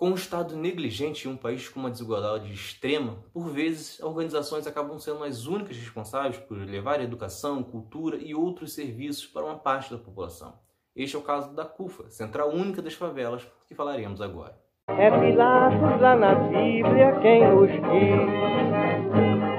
Com um Estado negligente em um país com uma desigualdade extrema, por vezes organizações acabam sendo as únicas responsáveis por levar educação, cultura e outros serviços para uma parte da população. Este é o caso da CUFA, Central Única das Favelas, que falaremos agora. É Pilatos lá na Bíblia quem nos diz,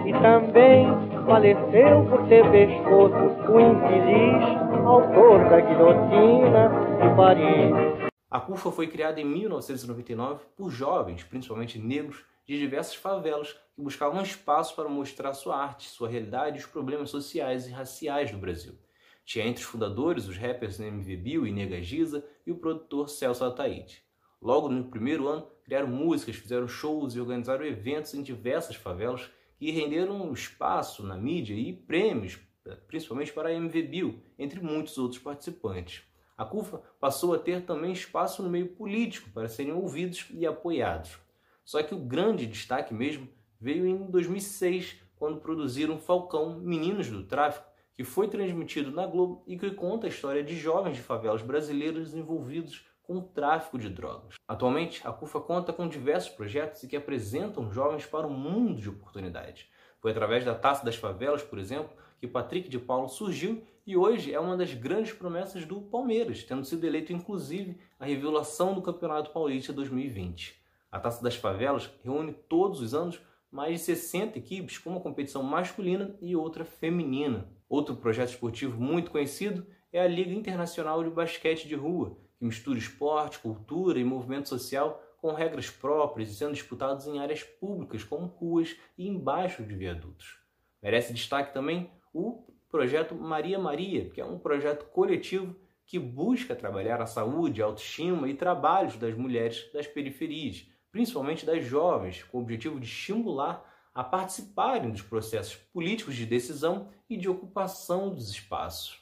e também faleceu por ter pescoço o infeliz autor da guilhotina de Paris. A CUFA foi criada em 1999 por jovens, principalmente negros, de diversas favelas que buscavam espaço para mostrar sua arte, sua realidade e os problemas sociais e raciais do Brasil. Tinha entre os fundadores os rappers MV Bill e Nega Giza e o produtor Celso Ataíde. Logo no primeiro ano, criaram músicas, fizeram shows e organizaram eventos em diversas favelas que renderam espaço na mídia e prêmios, principalmente para a MV Bill, entre muitos outros participantes. A CUFA passou a ter também espaço no meio político para serem ouvidos e apoiados. Só que o grande destaque mesmo veio em 2006, quando produziram Falcão Meninos do Tráfico, que foi transmitido na Globo e que conta a história de jovens de favelas brasileiras envolvidos com o tráfico de drogas. Atualmente, a CUFA conta com diversos projetos que apresentam jovens para um mundo de oportunidades. Foi através da Taça das Favelas, por exemplo, que Patrick de Paulo surgiu e hoje é uma das grandes promessas do Palmeiras, tendo sido eleito inclusive a revelação do Campeonato Paulista 2020. A Taça das Favelas reúne todos os anos mais de 60 equipes com uma competição masculina e outra feminina. Outro projeto esportivo muito conhecido é a Liga Internacional de Basquete de Rua, que mistura esporte, cultura e movimento social com regras próprias e sendo disputados em áreas públicas como ruas e embaixo de viadutos. Merece destaque também o projeto Maria Maria, que é um projeto coletivo que busca trabalhar a saúde, a autoestima e trabalhos das mulheres das periferias, principalmente das jovens, com o objetivo de estimular a participarem dos processos políticos de decisão e de ocupação dos espaços.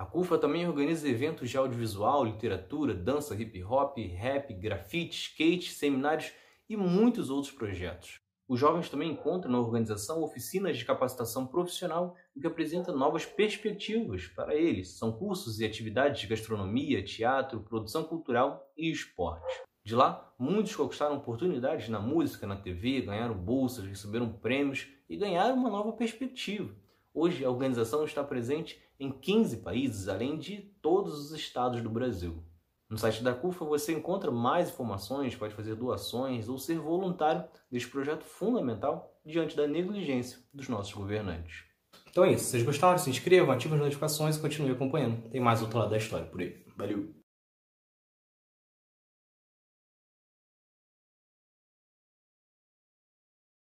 A CUFA também organiza eventos de audiovisual, literatura, dança, hip hop, rap, grafite, skate, seminários e muitos outros projetos. Os jovens também encontram na organização oficinas de capacitação profissional, o que apresenta novas perspectivas para eles. São cursos e atividades de gastronomia, teatro, produção cultural e esporte. De lá, muitos conquistaram oportunidades na música, na TV, ganharam bolsas, receberam prêmios e ganharam uma nova perspectiva. Hoje, a organização está presente em 15 países, além de todos os estados do Brasil. No site da CUFA você encontra mais informações, pode fazer doações ou ser voluntário deste projeto fundamental diante da negligência dos nossos governantes. Então é isso. Se vocês gostaram, se inscrevam, ativem as notificações e continuem acompanhando. Tem mais outro lado da história por aí. Valeu!